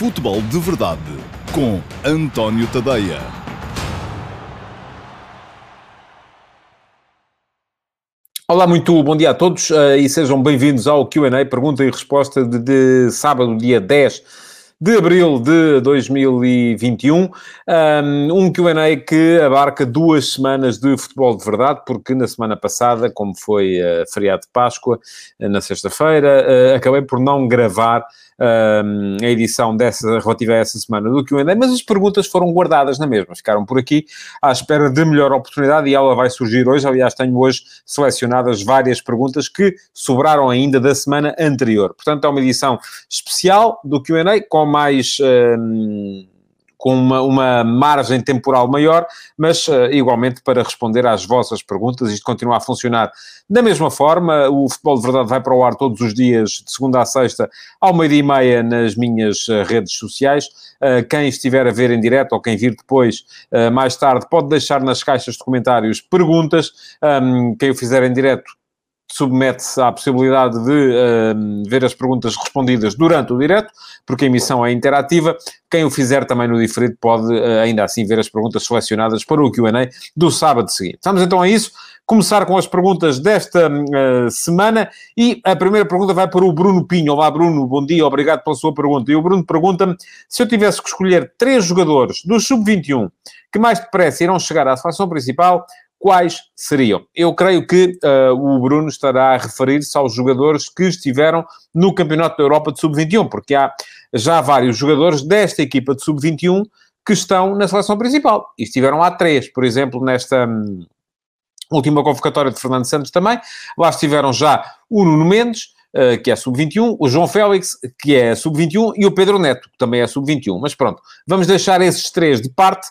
Futebol de Verdade com António Tadeia. Olá, muito bom dia a todos uh, e sejam bem-vindos ao QA, pergunta e resposta de, de sábado, dia 10 de abril de 2021. Um QA que abarca duas semanas de futebol de verdade, porque na semana passada, como foi uh, feriado de Páscoa, uh, na sexta-feira, uh, acabei por não gravar a edição dessa, relativa a essa semana do QA, mas as perguntas foram guardadas na mesma, ficaram por aqui à espera de melhor oportunidade e ela vai surgir hoje. Aliás, tenho hoje selecionadas várias perguntas que sobraram ainda da semana anterior. Portanto, é uma edição especial do QA com mais. Um, com uma, uma, margem temporal maior, mas uh, igualmente para responder às vossas perguntas. Isto continua a funcionar da mesma forma. O Futebol de Verdade vai para o ar todos os dias, de segunda a sexta, ao meio-dia e meia, nas minhas uh, redes sociais. Uh, quem estiver a ver em direto ou quem vir depois, mais tarde, pode deixar nas caixas de comentários perguntas. Um, quem o fizer em direto submete-se à possibilidade de uh, ver as perguntas respondidas durante o direto, porque a emissão é interativa. Quem o fizer também no diferido pode uh, ainda assim ver as perguntas selecionadas para o Q&A do sábado seguinte. Vamos então a isso. Começar com as perguntas desta uh, semana e a primeira pergunta vai para o Bruno Pinho. Olá Bruno, bom dia, obrigado pela sua pergunta. E o Bruno pergunta-me se eu tivesse que escolher três jogadores do Sub-21 que mais depressa irão chegar à seleção principal, quais seriam? Eu creio que uh, o Bruno estará a referir-se aos jogadores que estiveram no Campeonato da Europa de Sub-21, porque há já vários jogadores desta equipa de Sub-21 que estão na seleção principal. E estiveram há três, por exemplo, nesta hum, última convocatória de Fernando Santos também. Lá estiveram já o Nuno Mendes, eh, que é sub-21, o João Félix, que é sub-21, e o Pedro Neto, que também é sub-21. Mas pronto, vamos deixar esses três de parte,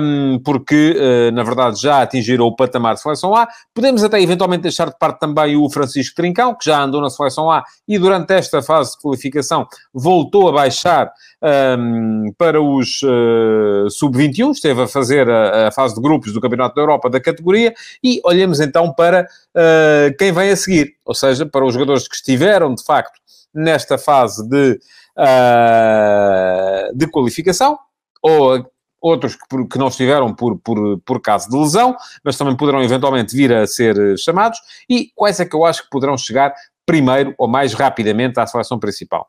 um, porque, uh, na verdade, já atingiram o patamar de seleção A. Podemos até, eventualmente, deixar de parte também o Francisco Trincão, que já andou na seleção A e, durante esta fase de qualificação, voltou a baixar um, para os uh, sub-21, esteve a fazer a, a, fase de grupos do Campeonato da Europa da categoria, e olhemos então para uh, quem vem a seguir, ou seja, para os jogadores que estiveram, de facto, nesta fase de, uh, de qualificação, ou outros que, que não estiveram por, por, por caso de lesão, mas também poderão eventualmente vir a ser chamados, e quais é que eu acho que poderão chegar primeiro ou mais rapidamente à seleção principal.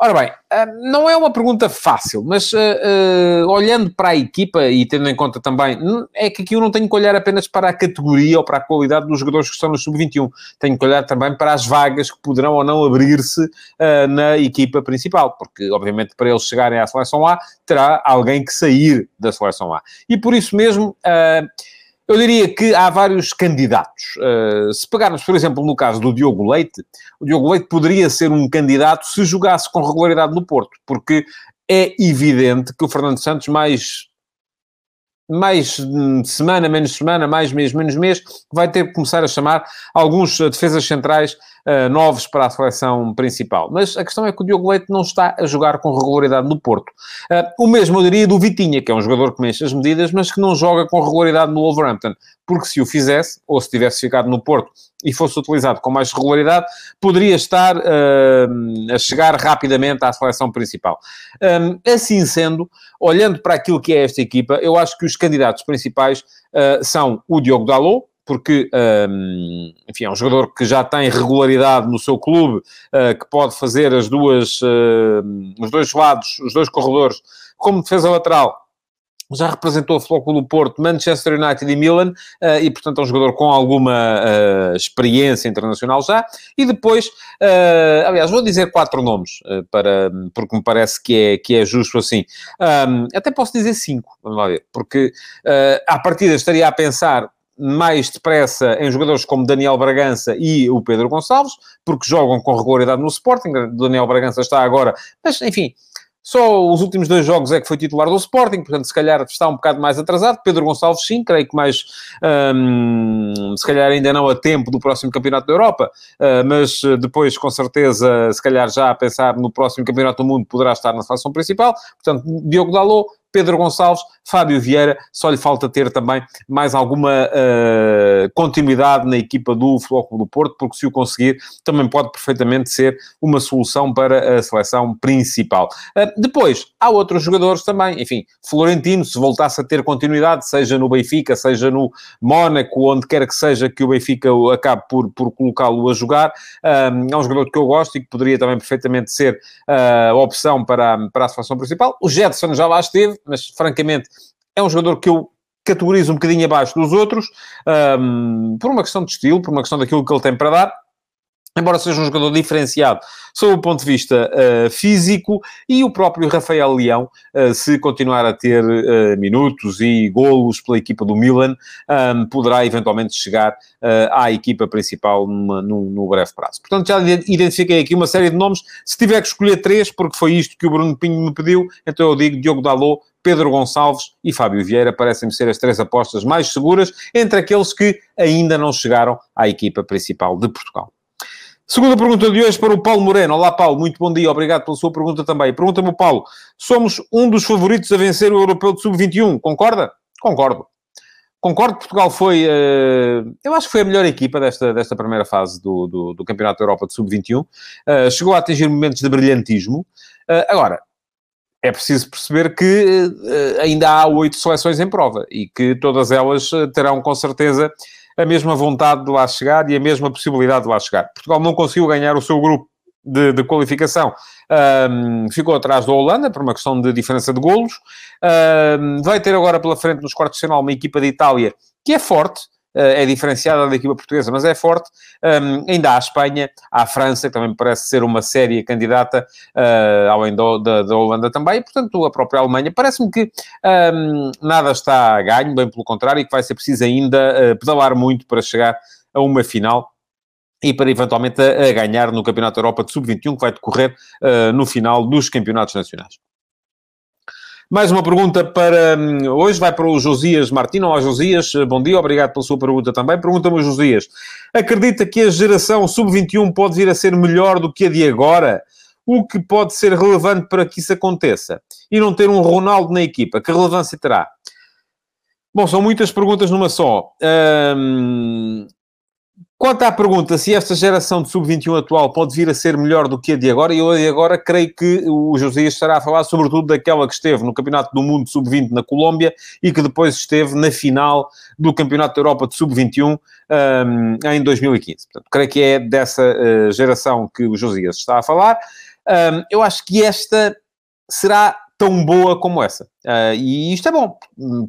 Ora bem, ah, não é uma pergunta fácil, mas uh, uh, olhando para a equipa e tendo em conta também, é que aqui eu não tenho que olhar apenas para a categoria ou para a qualidade dos jogadores que estão no sub-21, tenho que olhar também para as vagas que poderão ou não abrir-se uh, na equipa principal, porque obviamente para eles chegarem à seleção A, terá alguém que sair da seleção A. E por isso mesmo eu diria que há vários candidatos. Uh, se pegarmos, por exemplo, no caso do Diogo Leite, o Diogo Leite poderia ser um candidato se jogasse com regularidade no Porto, porque é evidente que o Fernando Santos, mais mais semana, menos semana, mais mês, menos mês, vai ter que começar a chamar alguns eh, defesas centrais uh, novos para a seleção principal. Mas a questão é que o Diogo Leite não está a jogar com regularidade no Porto. Uh, o mesmo eu diria do Vitinha, que é um jogador que mexe as medidas, mas que não joga com regularidade no Wolverhampton. Porque se o fizesse, ou se tivesse ficado no Porto e fosse utilizado com mais regularidade, poderia estar uh, a chegar rapidamente à seleção principal. Um, assim sendo, olhando para aquilo que é esta equipa, eu acho que os candidatos principais uh, são o Diogo Dalot, porque, um, enfim, é um jogador que já tem regularidade no seu clube, uh, que pode fazer as duas, uh, os dois lados, os dois corredores, como defesa lateral já representou o do Porto, Manchester United e Milan, uh, e portanto é um jogador com alguma uh, experiência internacional já. E depois, uh, aliás, vou dizer quatro nomes, para, porque me parece que é, que é justo assim. Um, até posso dizer cinco, vamos lá ver, porque uh, à partida estaria a pensar mais depressa em jogadores como Daniel Bragança e o Pedro Gonçalves, porque jogam com regularidade no Sporting. Daniel Bragança está agora, mas enfim, só os últimos dois jogos é que foi titular do Sporting, portanto, se calhar está um bocado mais atrasado. Pedro Gonçalves, sim, creio que mais, hum, se calhar ainda não a tempo do próximo Campeonato da Europa, uh, mas depois, com certeza, se calhar já a pensar no próximo Campeonato do Mundo, poderá estar na seleção principal. Portanto, Diogo Dalot, Pedro Gonçalves, Fábio Vieira, só lhe falta ter também mais alguma uh, continuidade na equipa do Futebol do Porto, porque se o conseguir, também pode perfeitamente ser uma solução para a seleção principal. Uh, depois, há outros jogadores também, enfim, Florentino, se voltasse a ter continuidade, seja no Benfica, seja no Mónaco, onde quer que seja que o Benfica acabe por, por colocá-lo a jogar, um, é um jogador que eu gosto e que poderia também perfeitamente ser uh, opção para, para a seleção principal. O Jetson já lá esteve, mas francamente é um jogador que eu categorizo um bocadinho abaixo dos outros, um, por uma questão de estilo, por uma questão daquilo que ele tem para dar embora seja um jogador diferenciado sob o ponto de vista uh, físico, e o próprio Rafael Leão, uh, se continuar a ter uh, minutos e golos pela equipa do Milan, um, poderá eventualmente chegar à equipa principal numa, num, no breve prazo. Portanto, já identifiquei aqui uma série de nomes. Se tiver que escolher três, porque foi isto que o Bruno Pinho me pediu, então eu digo Diogo Dalot, Pedro Gonçalves e Fábio Vieira parecem-me ser as três apostas mais seguras entre aqueles que ainda não chegaram à equipa principal de Portugal. Segunda pergunta de hoje para o Paulo Moreno. Olá, Paulo, muito bom dia, obrigado pela sua pergunta também. Pergunta-me, Paulo, somos um dos favoritos a vencer o Europeu de Sub-21, concorda? Concordo. Concordo que Portugal foi, uh, eu acho que foi a melhor equipa desta, desta primeira fase do, do, do Campeonato da Europa de Sub-21. Uh, chegou a atingir momentos de brilhantismo. Uh, agora, é preciso perceber que ainda há oito seleções em prova e que todas elas terão, com certeza, a mesma vontade de lá chegar e a mesma possibilidade de lá chegar. Portugal não conseguiu ganhar o seu grupo de, de qualificação. Um, ficou atrás da Holanda, por uma questão de diferença de golos. Um, vai ter agora pela frente nos quartos de final uma equipa de Itália que é forte, é diferenciada da equipa portuguesa, mas é forte. Um, ainda há a Espanha, há a França, que também parece ser uma séria candidata, uh, além do, da, da, Holanda também, e, portanto, a própria Alemanha. Parece-me que um, nada está a ganho, bem pelo contrário, e que vai ser preciso ainda uh, pedalar muito para chegar a uma final e para eventualmente a, ganhar no Campeonato Europa de Sub-21, que vai decorrer uh, no final dos campeonatos nacionais. Mais uma pergunta para hum, hoje, vai para o Josias Martino. Olá, Josias, bom dia, obrigado pela sua pergunta também. Pergunta-me, Josias, acredita que a geração sub-21 pode vir a ser melhor do que a de agora? O que pode ser relevante para que isso aconteça? E não ter um Ronaldo na equipa, que relevância terá? Bom, são muitas perguntas numa só. Hum, Quanto à pergunta se esta geração de sub-21 atual pode vir a ser melhor do que a de agora, eu de agora creio que o Josias estará a falar sobretudo daquela que esteve no Campeonato do Mundo sub-20 na Colômbia e que depois esteve na final do Campeonato da Europa de sub-21 um, em 2015. Portanto, creio que é dessa uh, geração que o Josias está a falar. Um, eu acho que esta será tão boa como essa. Uh, e isto é bom.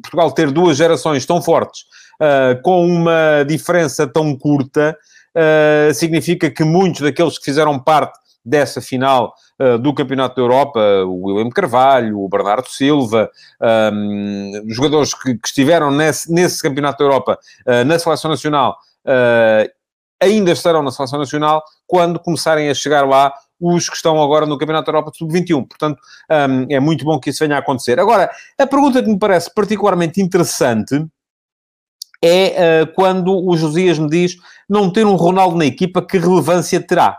Portugal ter duas gerações tão fortes uh, com uma diferença tão curta, uh, significa que muitos daqueles que fizeram parte dessa final uh, do Campeonato da Europa, o William Carvalho, o Bernardo Silva, um, jogadores que, que, estiveram nesse, nesse Campeonato da Europa na Seleção Nacional, ainda estarão na Seleção Nacional quando começarem a chegar lá os que estão agora no Campeonato da Europa Sub-21. Portanto, um, é muito bom que isso venha a acontecer. Agora, a pergunta que me parece particularmente interessante é uh, quando o Josias me diz não ter um Ronaldo na equipa, que relevância terá?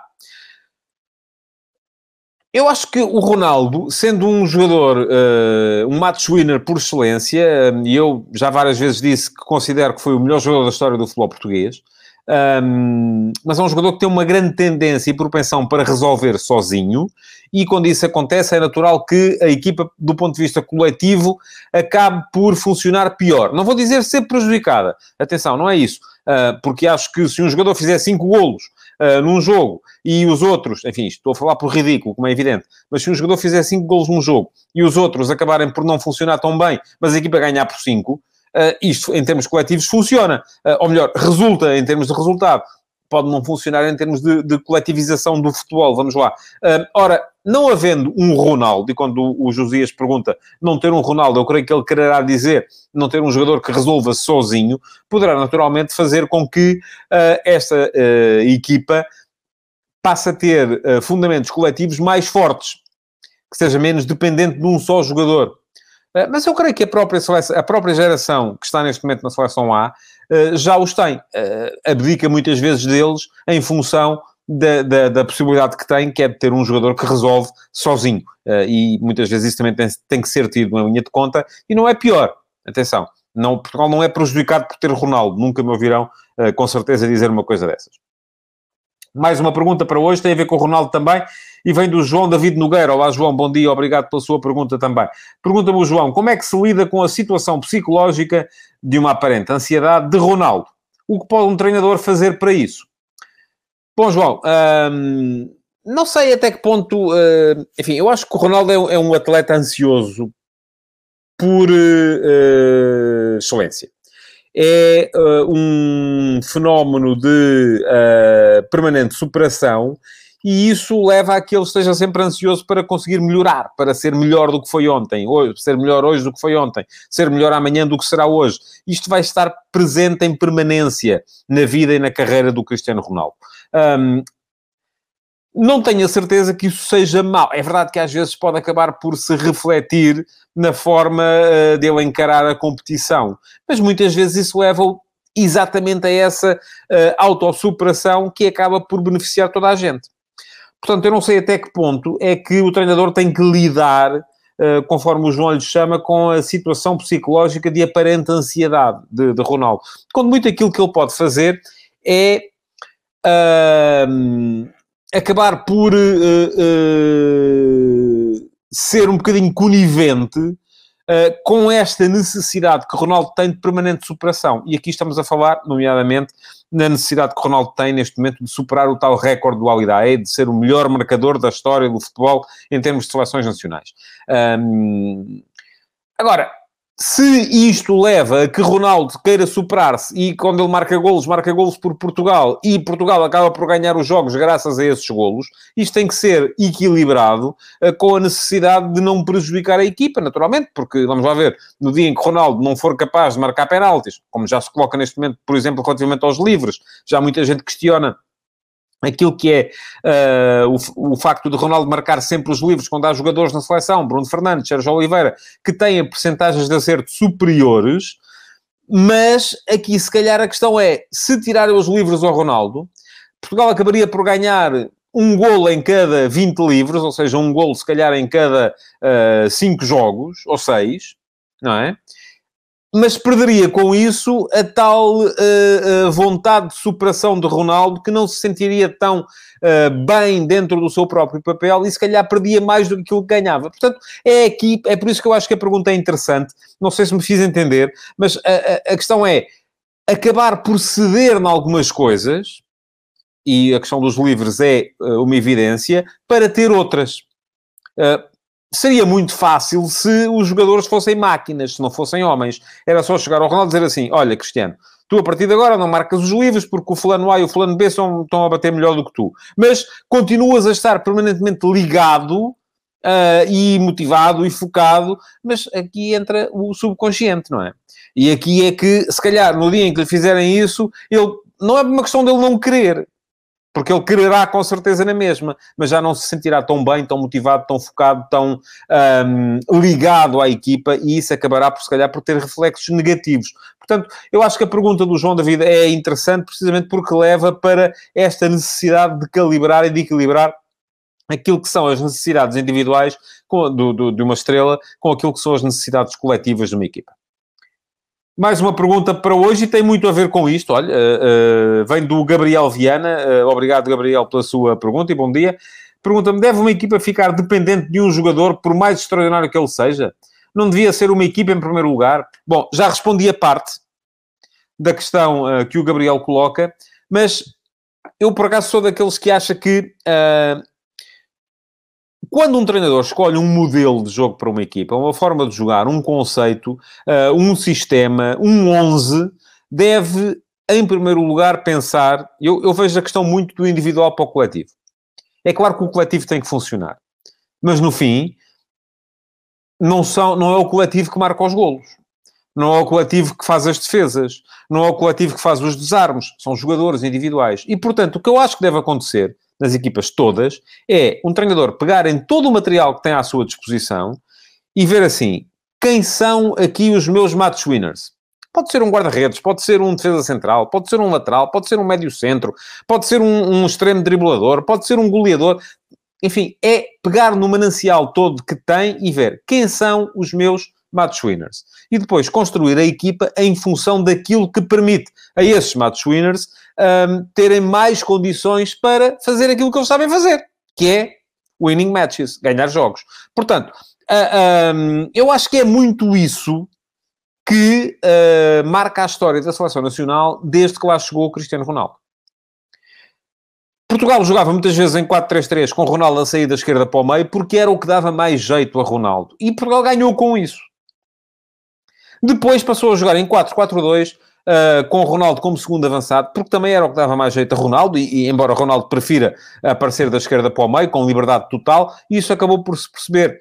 Eu acho que o Ronaldo, sendo um jogador, uh, um match winner por excelência, e eu já várias vezes disse que considero que foi o melhor jogador da história do futebol português, um, mas é um jogador que tem uma grande tendência e propensão para resolver sozinho, e quando isso acontece, é natural que a equipa, do ponto de vista coletivo, acabe por funcionar pior. Não vou dizer ser prejudicada, atenção, não é isso, uh, porque acho que se um jogador fizer 5 golos uh, num jogo e os outros, enfim, estou a falar por ridículo, como é evidente, mas se um jogador fizer 5 golos num jogo e os outros acabarem por não funcionar tão bem, mas a equipa ganhar por 5 uh, isto, em termos coletivos, funciona. Uh, ou melhor, resulta em termos de resultado. Pode não funcionar em termos de, de coletivização do futebol, vamos lá. Uh, ora, não havendo um Ronaldo, e quando o, o Josias pergunta não ter um Ronaldo, eu creio que ele quererá dizer não ter um jogador que resolva sozinho, poderá naturalmente fazer com que esta equipa passe a ter fundamentos coletivos mais fortes, que seja menos dependente de um só jogador. Eh, mas eu creio que a própria, seleção, a própria geração que está neste momento na seleção A eh, já os tem. Eh, abdica muitas vezes deles em função da, da, da, possibilidade que tem, que é de ter um jogador que resolve sozinho. E muitas vezes isso também tem, tem que ser tido na linha de conta, e não é pior. Atenção, não, Portugal não é prejudicado por ter Ronaldo. Nunca me ouvirão, com certeza, dizer uma coisa dessas. Mais uma pergunta para hoje, tem a ver com o Ronaldo também, e vem do João David Nogueira. Olá, João, bom dia, obrigado pela sua pergunta também. Pergunta-me o João, como é que se lida com a situação psicológica de uma aparente ansiedade de Ronaldo? O que pode um treinador fazer para isso? Bom, João, hum, não sei até que ponto... Uh, enfim, eu acho que o Ronaldo é, é um atleta ansioso por uh, excelência é uh, um fenómeno de uh, permanente superação e isso leva a que ele esteja sempre ansioso para conseguir melhorar, para ser melhor do que foi ontem, hoje, ser melhor hoje do que foi ontem, ser melhor amanhã do que será hoje. Isto vai estar presente em permanência na vida e na carreira do Cristiano Ronaldo. Um, não tenho a certeza que isso seja mau. É verdade que às vezes pode acabar por se refletir na forma uh, dele encarar a competição, mas muitas vezes isso leva exatamente a essa uh, autossuperação que acaba por beneficiar toda a gente. Portanto, eu não sei até que ponto é que o treinador tem que lidar, uh, conforme o João lhe chama, com a situação psicológica de aparente ansiedade de, de Ronaldo. Quando muito aquilo que ele pode fazer é uh, acabar por uh, ser um bocadinho conivente Uh, com esta necessidade que Ronaldo tem de permanente superação. E aqui estamos a falar, nomeadamente, na necessidade que Ronaldo tem neste momento de superar o tal recorde do Alidae, de ser o melhor marcador da história do futebol em termos de seleções nacionais. Um, agora, se isto leva a que Ronaldo queira superar-se e quando ele marca golos, marca golos por Portugal e Portugal acaba por ganhar os jogos graças a esses golos, isto tem que ser equilibrado uh, com a necessidade de não prejudicar a equipa, naturalmente, porque vamos lá ver, no dia em que Ronaldo não for capaz de marcar penaltis, como já se coloca neste momento, por exemplo, relativamente aos livres, já muita gente questiona aquilo que é uh, o, o, facto de Ronaldo marcar sempre os livros quando há jogadores na seleção, Bruno Fernandes, Sérgio Oliveira, que têm percentagens de acerto superiores, mas aqui se calhar a questão é, se tirarem os livros ao Ronaldo, Portugal acabaria por ganhar um golo em cada 20 livros, ou seja, um golo se calhar em cada 5 uh, jogos, ou 6, não é? Mas perderia com isso a tal uh, uh, vontade de superação de Ronaldo que não se sentiria tão uh, bem dentro do seu próprio papel e se calhar perdia mais do que aquilo que ganhava. Portanto, é aqui, é por isso que eu acho que a pergunta é interessante. Não sei se me fiz entender, mas a, a, a questão é acabar por ceder em algumas coisas, e a questão dos livros é uma evidência, para ter outras. Uh, seria muito fácil se os jogadores fossem máquinas, se não fossem homens. Era só chegar ao Ronaldo e dizer assim: Olha, Cristiano, tu a partir de agora não marcas os livros porque o fulano A e o fulano B são, estão a bater melhor do que tu. Mas continuas a estar permanentemente ligado. Uh, e motivado e focado, mas aqui entra o subconsciente, não é? E aqui é que, se calhar, no dia em que lhe fizerem isso, ele não é uma questão dele não querer, porque ele quererá com certeza na mesma, mas já não se sentirá tão bem, tão motivado, tão focado, tão um, ligado à equipa e isso acabará por, se calhar, por ter reflexos negativos. Portanto, eu acho que a pergunta do João David é interessante precisamente porque leva para esta necessidade de calibrar e de equilibrar aquilo que são as necessidades individuais do, do, de uma estrela com aquilo que são as necessidades coletivas de uma equipa. Mais uma pergunta para hoje e tem muito a ver com isto. Olha, uh, uh, vem do Gabriel Viana. Uh, obrigado, Gabriel, pela sua pergunta e bom dia. Pergunta-me: deve uma equipa ficar dependente de um jogador, por mais extraordinário que ele seja? Não devia ser uma equipa em primeiro lugar? Bom, já respondi a parte da questão que o Gabriel coloca, mas eu por acaso sou daqueles que acha que quando um treinador escolhe um modelo de jogo para uma equipa, uma forma de jogar, um conceito, uh, um sistema, um 11, deve, em primeiro lugar, pensar. Eu, eu vejo a questão muito do individual para o coletivo. É claro que o coletivo tem que funcionar, mas no fim, não, são, não é o coletivo que marca os golos. Não é o coletivo que faz as defesas. Não é o coletivo que faz os desarmos. São jogadores individuais. E, portanto, o que eu acho que deve acontecer nas equipas todas, é um treinador pegar em todo o material que tem à sua disposição e ver assim, quem são aqui os meus match winners? Pode ser um guarda-redes, pode ser um defesa central, pode ser um lateral, pode ser um médio-centro, pode ser um, um extremo driblador, pode ser um goleador. Enfim, é pegar no manancial todo que tem e ver quem são os meus match winners. E depois construir a equipa em função daquilo que permite a esses match winners um, terem mais condições para fazer aquilo que eles sabem fazer, que é winning matches, ganhar jogos. Portanto, uh, um, eu acho que é muito isso que uh, marca a história da seleção nacional desde que lá chegou o Cristiano Ronaldo. Portugal jogava muitas vezes em 4-3-3 com Ronaldo a sair da esquerda para o meio porque era o que dava mais jeito a Ronaldo. E Portugal ganhou com isso. Depois passou a jogar em 4-4-2 Uh, com Ronaldo como segundo avançado, porque também era o que dava mais jeito a Ronaldo, e, e, embora Ronaldo prefira aparecer da esquerda para o meio, com liberdade total, isso acabou por se perceber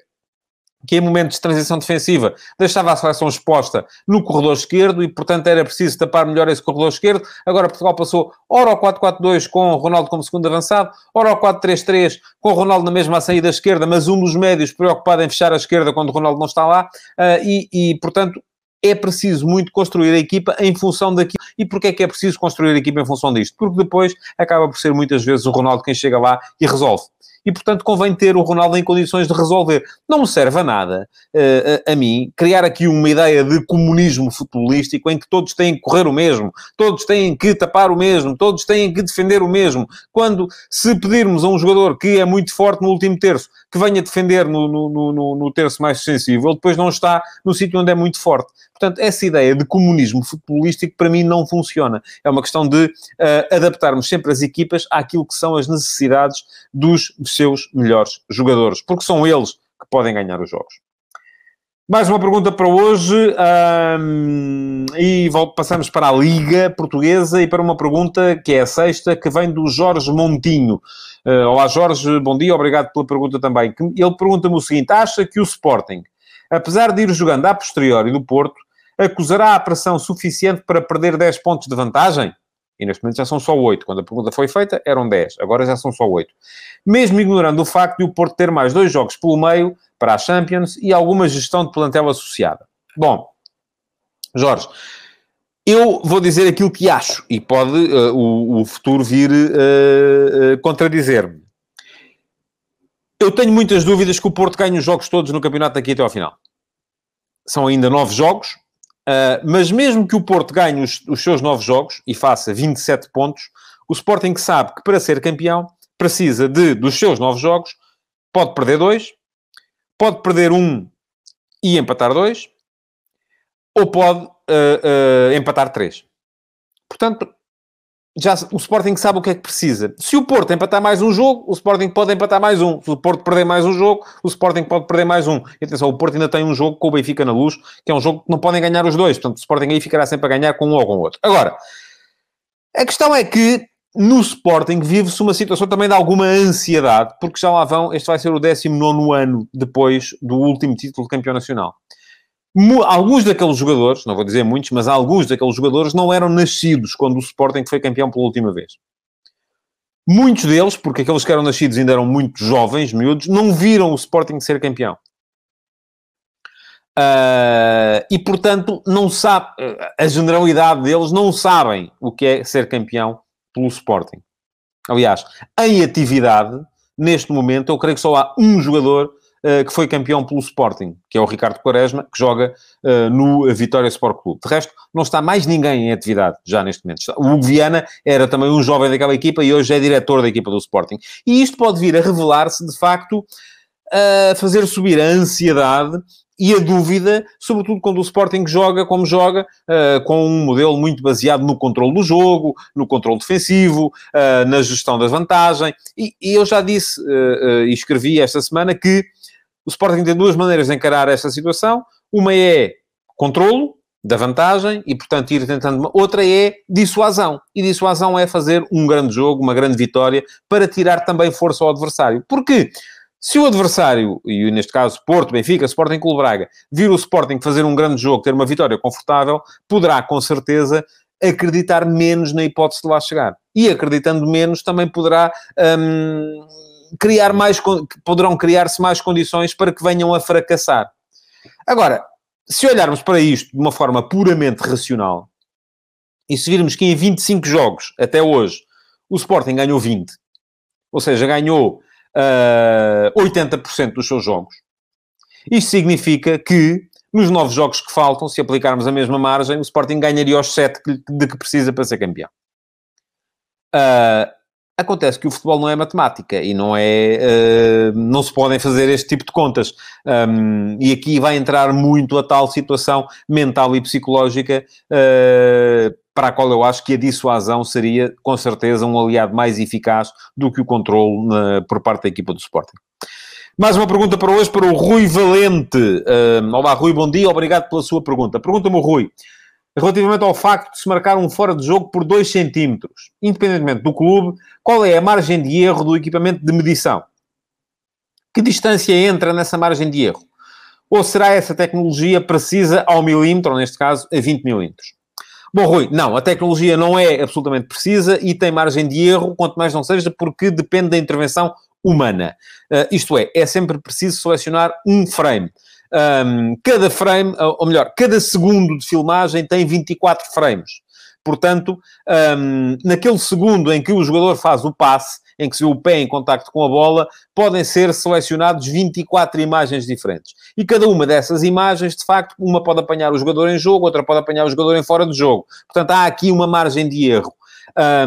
que em momentos de transição defensiva deixava a seleção exposta no corredor esquerdo e, portanto, era preciso tapar melhor esse corredor esquerdo. Agora Portugal passou ora ao 4-4-2 com Ronaldo como segundo avançado, ora ao 4-3-3 com Ronaldo na mesma saída esquerda, mas um dos médios preocupado em fechar a esquerda quando Ronaldo não está lá, uh, e, e, portanto, é preciso muito construir a equipa em função daquilo. E porquê é que é preciso construir a equipa em função disto? Porque depois acaba por ser muitas vezes o Ronaldo quem chega lá e resolve e, portanto, convém ter o Ronaldo em condições de resolver. Não me serve a nada, uh, a, a, mim, criar aqui uma ideia de comunismo futebolístico em que todos têm que correr o mesmo, todos têm que tapar o mesmo, todos têm que defender o mesmo. Quando, se pedirmos a um jogador que é muito forte no último terço, que venha defender no, no, no, no terço mais sensível, depois não está no sítio onde é muito forte. Portanto, essa ideia de comunismo futebolístico para mim não funciona. É uma questão de uh, adaptarmos sempre as equipas àquilo que são as necessidades dos seus melhores jogadores, porque são eles que podem ganhar os jogos. Mais uma pergunta para hoje um, e passamos para a Liga Portuguesa e para uma pergunta que é a sexta, que vem do Jorge Montinho. Uh, olá Jorge, bom dia, obrigado pela pergunta também. Ele pergunta-me o seguinte, acha que o Sporting, apesar de ir jogando a posteriori do Porto, acusará a pressão suficiente para perder 10 pontos de vantagem? E neste momento já são só 8. Quando a pergunta foi feita, eram 10. Agora já são só 8. Mesmo ignorando o facto de o Porto ter mais dois jogos pelo meio para a Champions e alguma gestão de plantel associada. Bom, Jorge, eu vou dizer aquilo que acho e pode uh, o, o, futuro vir uh, uh, contradizer-me. Eu tenho muitas dúvidas que o Porto ganhe os jogos todos no campeonato daqui até ao final. São ainda nove jogos, Uh, mas mesmo que o Porto ganhe os, os, seus novos jogos e faça 27 pontos, o Sporting sabe que para ser campeão precisa de, dos seus novos jogos, pode perder dois, pode perder um e empatar dois, ou pode uh, uh, empatar três. Portanto, já o Sporting sabe o que é que precisa. Se o Porto empatar mais um jogo, o Sporting pode empatar mais um. Se o Porto perder mais um jogo, o Sporting pode perder mais um. E atenção, o Porto ainda tem um jogo com o Benfica na luz, que é um jogo que não podem ganhar os dois. Portanto, o Sporting aí ficará sempre a ganhar com um ou com o outro. Agora, a questão é que no Sporting vive-se uma situação também de alguma ansiedade, porque já lá vão, este vai ser o 19 ano depois do último título de campeão nacional alguns daqueles jogadores, não vou dizer muitos, mas alguns daqueles jogadores não eram nascidos quando o Sporting foi campeão pela última vez. Muitos deles, porque aqueles que eram nascidos ainda eram muito jovens, miúdos, não viram o Sporting ser campeão. Uh, e, portanto, não sabe, a generalidade deles não sabem o que é ser campeão pelo Sporting. Aliás, em atividade, neste momento, eu creio que só há um jogador que foi campeão pelo Sporting, que é o Ricardo Quaresma, que joga uh, no Vitória Sport Clube. De resto, não está mais ninguém em atividade já neste momento. O Hugo Viana era também um jovem daquela equipa e hoje é diretor da equipa do Sporting. E isto pode vir a revelar-se, de facto, a fazer subir a ansiedade e a dúvida, sobretudo quando o Sporting joga como joga, uh, com um modelo muito baseado no controle do jogo, no controle defensivo, uh, na gestão da vantagem. E, e eu já disse uh, e escrevi esta semana que o Sporting tem duas maneiras de encarar esta situação. Uma é controlo da vantagem e, portanto, ir tentando... Outra é dissuasão. E dissuasão é fazer um grande jogo, uma grande vitória, para tirar também força ao adversário. Porque se o adversário, e neste caso Porto, Benfica, Sporting Clube Braga, vir o Sporting fazer um grande jogo, ter uma vitória confortável, poderá, com certeza, acreditar menos na hipótese de lá chegar. E acreditando menos, também poderá... Hum, criar mais, poderão criar-se mais condições para que venham a fracassar. Agora, se olharmos para isto de uma forma puramente racional, e se virmos que em 25 jogos, até hoje, o Sporting ganhou 20, ou seja, ganhou uh, 80% dos seus jogos, isto significa que, nos nove jogos que faltam, se aplicarmos a mesma margem, o Sporting ganharia os 7 de que precisa para ser campeão. Uh, Acontece que o futebol não é matemática e não é. Uh, não se podem fazer este tipo de contas. Um, e aqui vai entrar muito a tal situação mental e psicológica uh, para a qual eu acho que a dissuasão seria, com certeza, um aliado mais eficaz do que o controle uh, por parte da equipa do Sporting. Mais uma pergunta para hoje para o Rui Valente. Olá, Rui, bom dia, obrigado pela sua pergunta. Pergunta-me, Rui, relativamente ao facto de se marcar um fora de jogo por 2 centímetros, independentemente do clube, qual é a margem de erro do equipamento de medição? Que distância entra nessa margem de erro? Ou será essa tecnologia precisa ao milímetro, ou neste caso, a 20 milímetros? Bom, Rui, não, a tecnologia não é absolutamente precisa e tem margem de erro, quanto mais não seja, porque depende da intervenção humana. Uh, isto é, é sempre preciso selecionar um frame. Um, cada frame, ou melhor, cada segundo de filmagem tem 24 frames. Portanto, um, naquele segundo em que o jogador faz o passe, em que se vê o pé em contacto com a bola, podem ser selecionados 24 imagens diferentes. E cada uma dessas imagens, de facto, uma pode apanhar o jogador em jogo, outra pode apanhar o jogador em fora de jogo. Portanto, há aqui uma margem de erro.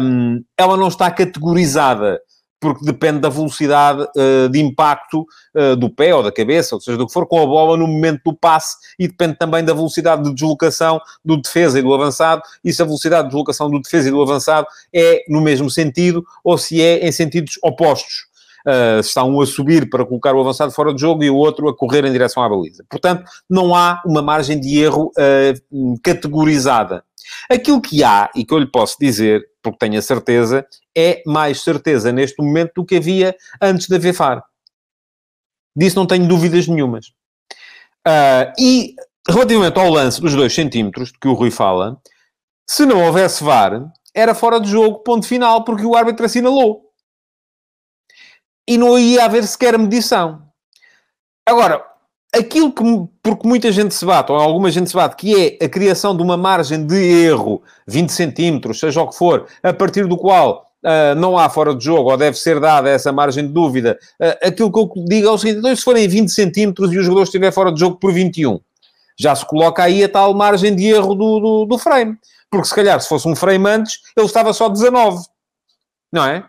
Um, ela não está categorizada porque depende da velocidade uh, de impacto uh, do pé ou da cabeça, ou seja, do que for com a bola no momento do passe, e depende também da velocidade de deslocação do defesa e do avançado, e se a velocidade de deslocação do defesa e do avançado é no mesmo sentido, ou se é em sentidos opostos. Uh, está um a subir para colocar o avançado fora de jogo e o outro a correr em direção à baliza. Portanto, não há uma margem de erro categorizada. Aquilo que há, e que eu lhe posso dizer, porque tenho a certeza, é mais certeza neste momento do que havia antes de haver FAR. Disso não tenho dúvidas nenhumas. Uh, e relativamente ao lance dos 2 centímetros, que o Rui fala, se não houvesse VAR, era fora de jogo, ponto final, porque o árbitro assinalou. E não ia haver sequer medição. Agora, aquilo que, porque muita gente se bate, ou alguma gente se bate, que é a criação de uma margem de erro, 20 centímetros, seja o que for, a partir do qual uh, não há fora de jogo, ou deve ser dada essa margem de dúvida, uh, aquilo que eu digo é o seguinte, então se forem 20 centímetros e o jogador estiver fora de jogo por 21, já se coloca aí a tal margem de erro do, do, do frame. Porque se calhar, se fosse um frame antes, ele estava só 19. Não é?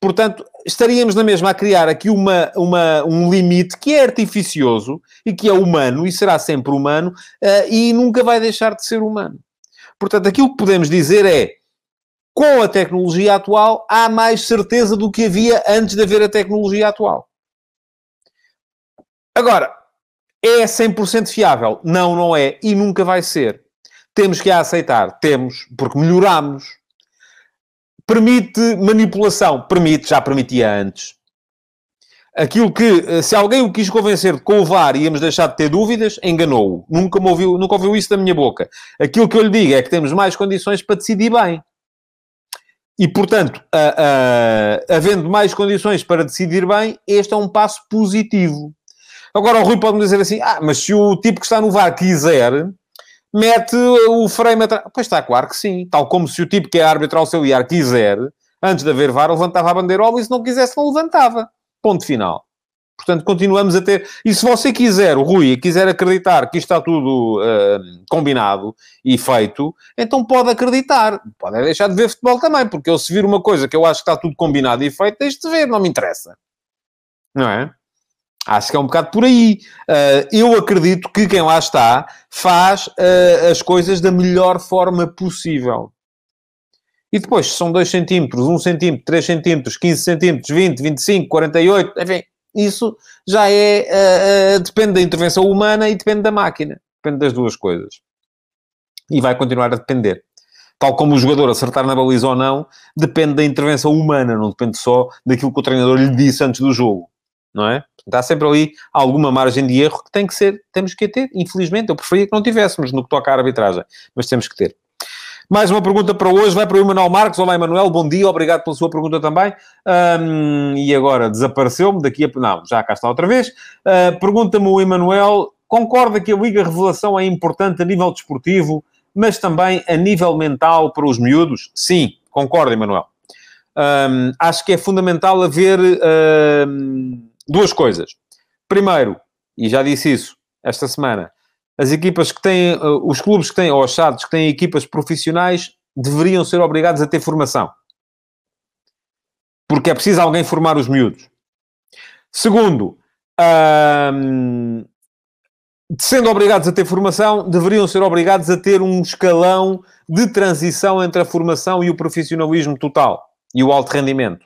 Portanto, estaríamos na mesma a criar aqui uma, uma, um limite que é artificioso e que é humano e será sempre humano uh, e nunca vai deixar de ser humano. Portanto, aquilo que podemos dizer é com a tecnologia atual há mais certeza do que havia antes de haver a tecnologia atual. Agora, é 100% fiável? Não, não é e nunca vai ser. Temos que a aceitar, temos, porque melhoramos Permite manipulação? Permite, já permitia antes. Aquilo que, eh, se alguém o quis convencer de com o VAR íamos deixar de ter dúvidas, enganou-o. Nunca, me ouviu, nunca ouviu isso da minha boca. Aquilo que eu lhe digo é que temos mais condições para decidir bem. E, portanto, havendo mais condições para decidir bem, este é um passo positivo. Agora, o Rui pode-me dizer assim, ah, mas se o tipo que está no VAR quiser, mete o frame atrás. Pois está, claro que sim. Tal como se o tipo que é árbitro ao seu IAR quiser, antes de haver VAR, levantava a bandeirola e se não quisesse, não levantava. Ponto final. Portanto, continuamos a ter. E se você quiser, o Rui, quiser acreditar que isto está tudo uh, combinado e feito, então pode acreditar. Pode deixar de ver futebol também, porque eu se vir uma coisa que eu acho que está tudo combinado e feito, deixe de ver, não me interessa. Não é? Acho que é um bocado por aí. Uh, eu acredito que quem lá está faz uh, as coisas da melhor forma possível. E depois, se são 2 centímetros, 1 um centímetro, 3 centímetros, 15 centímetros, 20, 25, 48, enfim, isso já é... Uh, depende da intervenção humana e depende da máquina. Depende das duas coisas. E vai continuar a depender. Tal como o jogador acertar na baliza ou não, depende da intervenção humana, não depende só daquilo que o treinador lhe disse antes do jogo não é? Está sempre ali alguma margem de erro que tem que ser, temos que ter, infelizmente. Eu preferia que não tivéssemos no que toca à arbitragem, mas temos que ter. Mais uma pergunta para hoje, vai para o Emanuel Marques. Olá, Emanuel, bom dia, obrigado pela sua pergunta também. Um, e agora desapareceu-me, daqui a. Não, já cá está outra vez. Uh, Pergunta-me o Emanuel concorda que a Liga Revelação é importante a nível desportivo, mas também a nível mental para os miúdos? Sim, concordo, Emanuel. Um, acho que é fundamental haver duas coisas. Primeiro, e já disse isso esta semana, as equipas que têm, uh, os clubes que têm, ou os chatos que têm equipas profissionais, deveriam ser obrigados a ter formação. Porque é preciso alguém formar os miúdos. Segundo, um, sendo obrigados a ter formação, deveriam ser obrigados a ter um escalão de transição entre a formação e o profissionalismo total e o alto rendimento.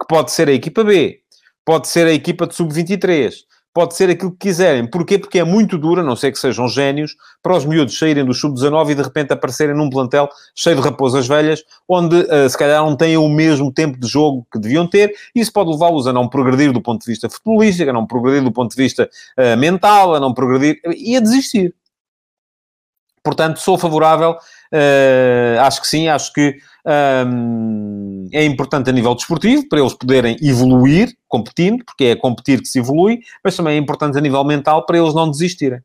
Que pode ser a equipa B, pode ser a equipa de sub-23, pode ser aquilo que quiserem. Porquê? Porque é muito dura, não sei que sejam génios, para os miúdos saírem do sub-19 e de repente aparecerem num plantel cheio de raposas velhas, onde uh, se calhar não têm o mesmo tempo de jogo que deviam ter, isso pode levá-los a não progredir do ponto de vista futebolístico, a não progredir do ponto de vista uh, mental, a não progredir e a desistir. Portanto, sou favorável, uh, acho que sim, acho que um, é importante a nível desportivo, para eles poderem evoluir competindo, porque é competir que se evolui, mas também é importante a nível mental para eles não desistirem.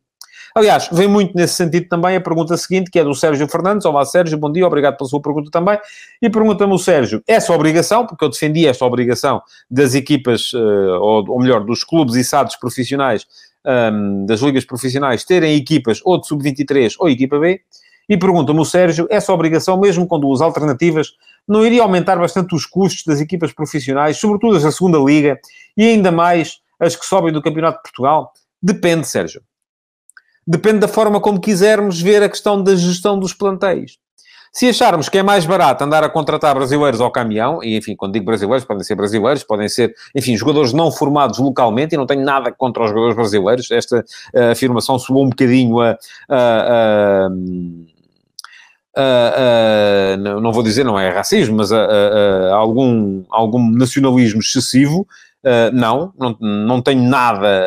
Aliás, vem muito nesse sentido também a pergunta seguinte, que é do Sérgio Fernandes. Olá, Sérgio, bom dia, obrigado pela sua pergunta também. E pergunta-me o Sérgio, essa obrigação, porque eu defendi esta obrigação das equipas, uh, ou, ou, melhor, dos clubes e SADs profissionais, um, das ligas profissionais, terem equipas ou de sub-23 ou equipa B, e pergunta-me o Sérgio, essa obrigação, mesmo com duas alternativas, não iria aumentar bastante os custos das equipas profissionais, sobretudo as da segunda liga, e ainda mais as que sobem do Campeonato de Portugal? Depende, Sérgio. Depende da forma como quisermos ver a questão da gestão dos plantéis. Se acharmos que é mais barato andar a contratar brasileiros ao caminhão, e enfim, quando digo brasileiros, podem ser brasileiros, podem ser, enfim, jogadores não formados localmente, e não tenho nada contra os jogadores brasileiros, esta uh, afirmação soou um bocadinho a, a, a Uh, uh, não, vou dizer não é racismo, mas uh, algum, algum nacionalismo excessivo. não, não, não tenho nada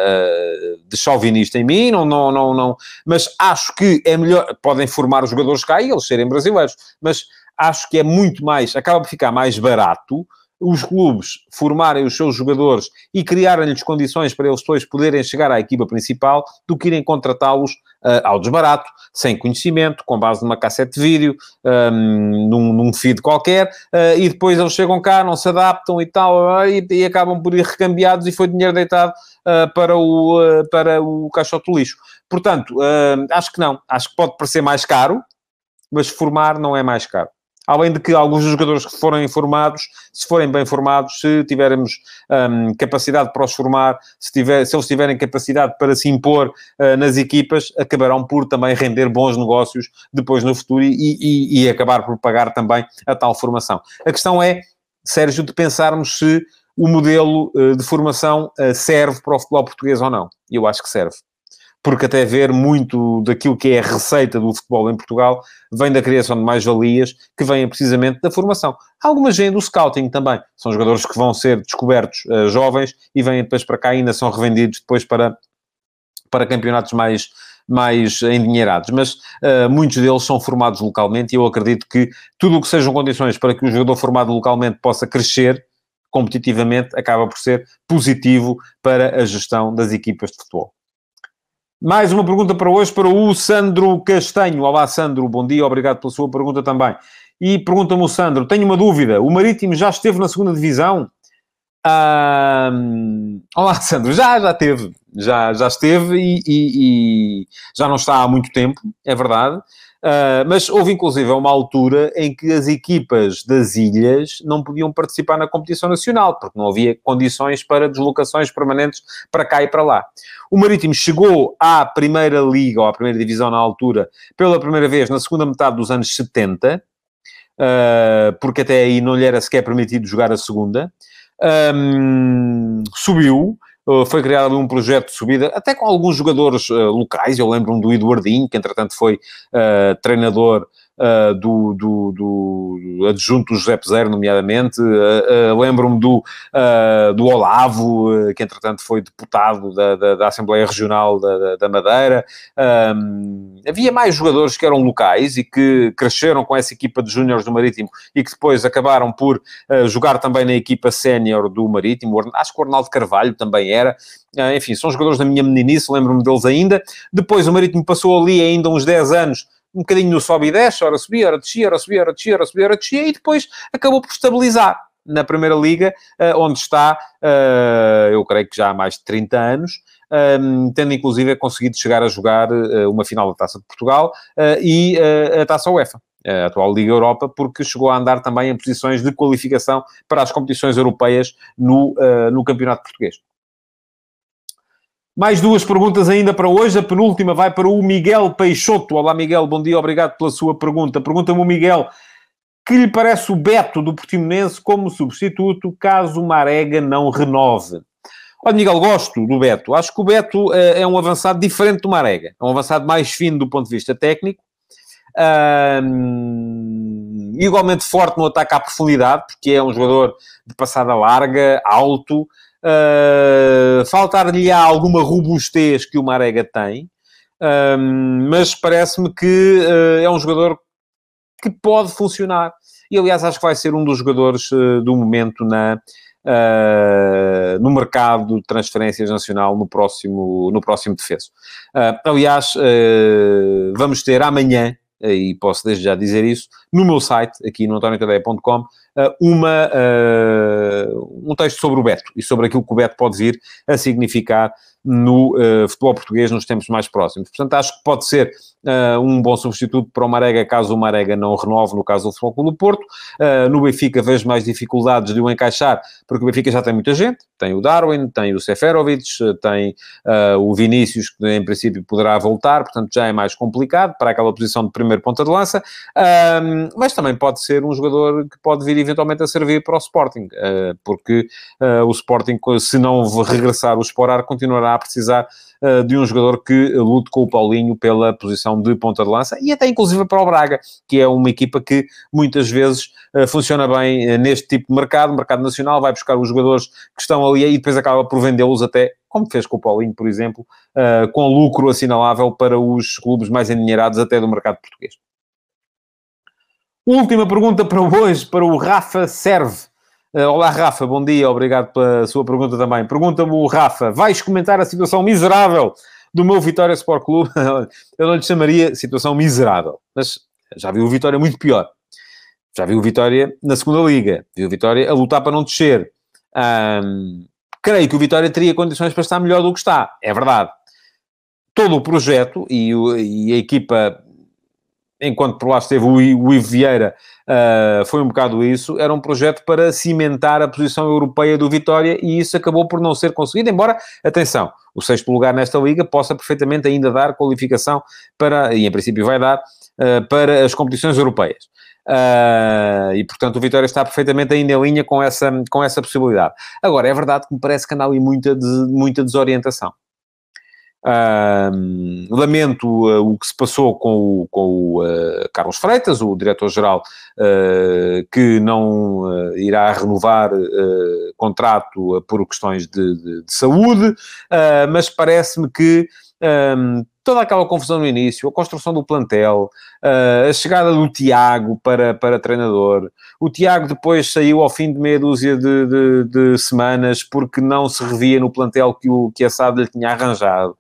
de chauvinista em mim, não, não, não, não, mas acho que é melhor, podem formar os jogadores cá e eles serem brasileiros, mas acho que é muito mais, acaba por ficar mais barato os clubes formarem os seus jogadores e criarem-lhes condições para eles depois poderem chegar à equipa principal do que irem contratá-los uh, ao desbarato, sem conhecimento, com base numa cassete de vídeo, um, num, num, feed qualquer, uh, e depois eles chegam cá, não se adaptam e tal, uh, e, e, acabam por ir recambiados e foi dinheiro deitado para, o, para o caixote do lixo. Portanto, acho que não. Acho que pode parecer mais caro, mas formar não é mais caro. Além de que alguns dos jogadores que forem formados, se forem bem formados, se tivermos um, capacidade para os formar, se, tiver, se eles tiverem capacidade para se impor uh, nas equipas, acabarão por também render bons negócios depois no futuro e, e, e acabar por pagar também a tal formação. A questão é, Sérgio, de pensarmos se o modelo uh, de formação uh, serve para o futebol português ou não. Eu acho que serve porque até ver muito daquilo que é a receita do futebol em Portugal vem da criação de mais-valias que vêm precisamente da formação. Algumas vêm do scouting também. São jogadores que vão ser descobertos uh, jovens e vêm depois para cá e ainda são revendidos depois para, para campeonatos mais, mais endinheirados, mas uh, muitos deles são formados localmente e eu acredito que tudo o que sejam condições para que o jogador formado localmente possa crescer competitivamente acaba por ser positivo para a gestão das equipas de futebol. Mais uma pergunta para hoje para o Sandro Castanho. Olá, Sandro, bom dia, obrigado pela sua pergunta também. E pergunta-me o Sandro: tenho uma dúvida, o Marítimo já esteve na segunda divisão? Ah, olá, Sandro, já, já teve, já, já esteve e, e, e já não está há muito tempo, é verdade. Uh, mas houve inclusive uma altura em que as equipas das ilhas não podiam participar na competição nacional, porque não havia condições para deslocações permanentes para cá e para lá. O Marítimo chegou à primeira liga, ou à primeira divisão na altura, pela primeira vez na segunda metade dos anos 70, uh, ah, porque até aí não lhe era sequer permitido jogar a segunda. Um, subiu, foi criado um projeto de subida, até com alguns jogadores uh, locais, eu lembro-me do Eduardinho, que entretanto foi uh, treinador uh, do, do, do, adjunto José Peseiro, nomeadamente. Uh, uh, Lembro-me do, do Olavo, que entretanto foi deputado da, da, da Assembleia Regional da, da Madeira. Um, havia mais jogadores que eram locais e que cresceram com essa equipa de júniores do Marítimo e que depois acabaram por jogar também na equipa sénior do Marítimo. Acho que o Arnaldo Carvalho também era. enfim, são jogadores da minha meninice, lembro-me deles ainda. Depois o Marítimo passou ali ainda uns 10 anos um bocadinho no sobe e desce, ora subia, ora descia, ora subia, ora descia, ora subia, ora descia, e depois acabou por estabilizar na Primeira Liga, uh, onde está, uh, eu creio que já há mais de 30 anos, um, tendo inclusive conseguido chegar a jogar uh, uma final da Taça de Portugal e a Taça UEFA. A atual Liga Europa, porque chegou a andar também em posições de qualificação para as competições europeias no, no Campeonato Português. Mais duas perguntas ainda para hoje. A penúltima vai para o Miguel Peixoto. Olá, Miguel, bom dia, obrigado pela sua pergunta. Pergunta-me o Miguel que lhe parece o Beto do Portimonense como substituto caso o Marega não renove. Olha, Miguel, gosto do Beto. Acho que o Beto é, é um avançado diferente do Marega. É um avançado mais fino do ponto de vista técnico. Um, igualmente forte no ataque à profundidade, porque é um jogador de passada larga, alto, Uh, Faltar-lhe alguma robustez que o Marega tem, mas parece-me que uh, é um jogador que pode funcionar. E, aliás, acho que vai ser um dos jogadores uh, do momento na, Uh, no mercado de transferências nacional no próximo, no próximo defeso. Uh, aliás, uh, vamos ter amanhã, e posso desde já dizer isso, no meu site, aqui no antoniotadeia.com, uma, um texto sobre o Beto e sobre aquilo que o Beto pode vir a significar no uh, futebol português nos tempos mais próximos. Portanto, acho que pode ser um bom substituto para o Marega, caso o Marega não renove, no caso do Futebol Clube do Porto. No Benfica vejo mais dificuldades de o encaixar, porque o Benfica já tem muita gente. Tem o Darwin, tem o Seferovic, tem o Vinícius, que em princípio poderá voltar, portanto já é mais complicado para aquela posição de primeiro ponta de lança. mas também pode ser um jogador que pode vir eventualmente a servir para o Sporting, porque o Sporting, se não regressar o Sporar, continuará a precisar uh, de um jogador que lute com o Paulinho pela posição de ponta de lança e até inclusive para o Braga, que é uma equipa que muitas vezes funciona bem neste tipo de mercado, mercado nacional, vai buscar os jogadores que estão ali e depois acaba por vendê-los até como fez com o Paulinho, por exemplo, com lucro assinalável para os clubes mais endinheirados até do mercado português. Última pergunta para hoje, para o Rafa Serve. Uh, olá, Rafa, bom dia, obrigado pela sua pergunta também. Pergunta-me o Rafa: vais comentar a situação miserável do meu Vitória Sport Clube? Eu não lhe chamaria situação miserável, mas já vi o Vitória muito pior. Já vi o Vitória na segunda Liga, vi o Vitória a lutar para não descer. Um, creio que o Vitória teria condições para estar melhor do que está, é verdade. Todo o projeto e, o, e a equipa enquanto por lá esteve o Ivo Vieira, uh, foi um bocado isso, era um projeto para cimentar a posição europeia do Vitória e isso acabou por não ser conseguido, embora, atenção, o sexto lugar nesta liga possa perfeitamente ainda dar qualificação para, e em princípio vai dar, uh, para as competições europeias. Uh, e portanto o Vitória está perfeitamente ainda em linha com essa, com essa possibilidade. Agora, é verdade que me parece que anda ali muita, muita desorientação. Uh, lamento uh, o que se passou com o, com o uh, Carlos Freitas, o diretor-geral, ah, que não irá renovar contrato por questões de, de, de saúde, mas parece-me que toda aquela confusão no início, a construção do plantel, uh, a chegada do Tiago para, para treinador. O Tiago depois saiu ao fim de meia dúzia de, de, de semanas porque não se revia no plantel que, o, que a SAD lhe tinha arranjado.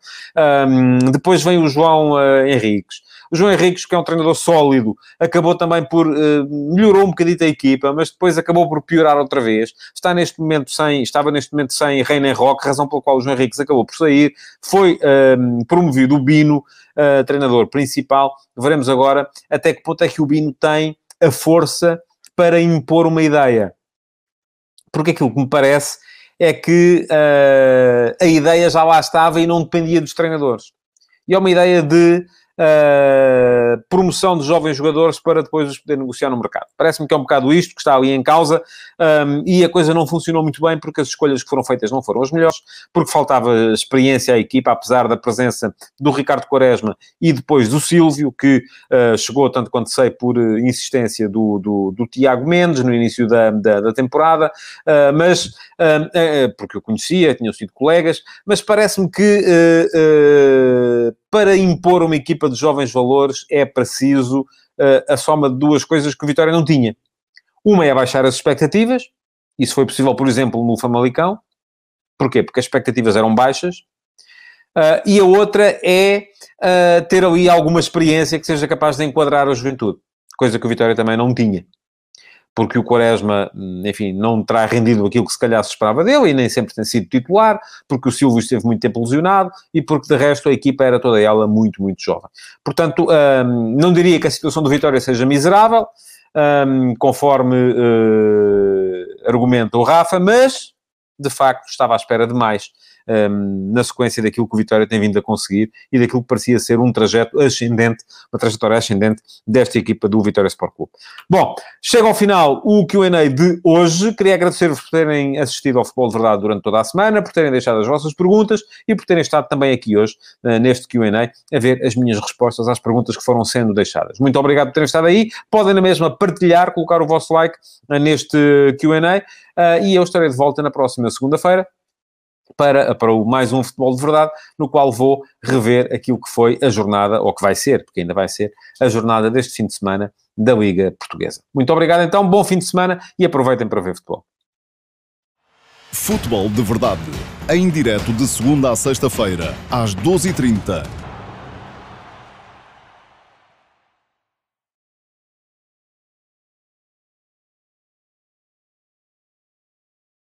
Um, depois vem o João uh, Henriques. O João Henriques, que é um treinador sólido, acabou também por... Uh, melhorou um bocadinho a equipa, mas depois acabou por piorar outra vez. Está neste momento sem... Estava neste momento sem Reina Roque, razão pela qual o João Henriques acabou por sair. Foi uh, promovido o Bino, uh, treinador principal. Veremos agora até que ponto é que o Bino tem a força para impor uma ideia. Porque aquilo que me parece é que uh, a ideia já lá estava e não dependia dos treinadores. E é uma ideia de uh, promoção de jovens jogadores para depois os poder negociar no mercado. Parece-me que é um bocado isto que está ali em causa um, e a coisa não funcionou muito bem porque as escolhas que foram feitas não foram as melhores, porque faltava experiência à equipa, apesar da presença do Ricardo Quaresma e depois do Silvio, que uh, chegou, tanto quanto sei, por uh, insistência do, do, do, Tiago Mendes no início da, da, da temporada, uh, mas porque eu conhecia, tinham sido colegas, mas parece-me que para impor uma equipa de jovens valores é preciso a soma de duas coisas que o Vitória não tinha. Uma é baixar as expectativas, isso foi possível, por exemplo, no Famalicão. Porquê? Porque as expectativas eram baixas. Uh, e a outra é uh, ter ali alguma experiência que seja capaz de enquadrar a juventude. Coisa que o Vitória também não tinha. Porque o Quaresma, enfim, não terá rendido aquilo que se calhar se esperava dele e nem sempre tem sido titular, porque o Silvio esteve muito tempo lesionado e porque de resto a equipa era toda ela muito, muito jovem. Portanto, uh, não diria que a situação do Vitória seja miserável, um, conforme uh, argumenta o Rafa, mas de facto estava à espera de mais um, na sequência daquilo que o Vitória tem vindo a conseguir e daquilo que parecia ser um trajeto ascendente, uma trajetória ascendente desta equipa do Vitória Sport Clube. Bom, chega ao final o Q&A de hoje. Queria agradecer-vos por terem assistido ao Futebol de Verdade durante toda a semana, por terem deixado as vossas perguntas e por terem estado também aqui hoje, uh, neste Q&A, a ver as minhas respostas às perguntas que foram sendo deixadas. Muito obrigado por terem estado aí. Podem na mesma partilhar, colocar o vosso like uh, neste Q&A uh, e eu estarei de volta na próxima segunda-feira para, para o mais um Futebol de Verdade, no qual vou rever aquilo que foi a jornada, ou que vai ser, porque ainda vai ser, a jornada deste fim de semana da Liga Portuguesa. Muito obrigado então, bom fim de semana e aproveitem para ver futebol. Futebol de Verdade, em direto de segunda a sexta-feira, às 12h30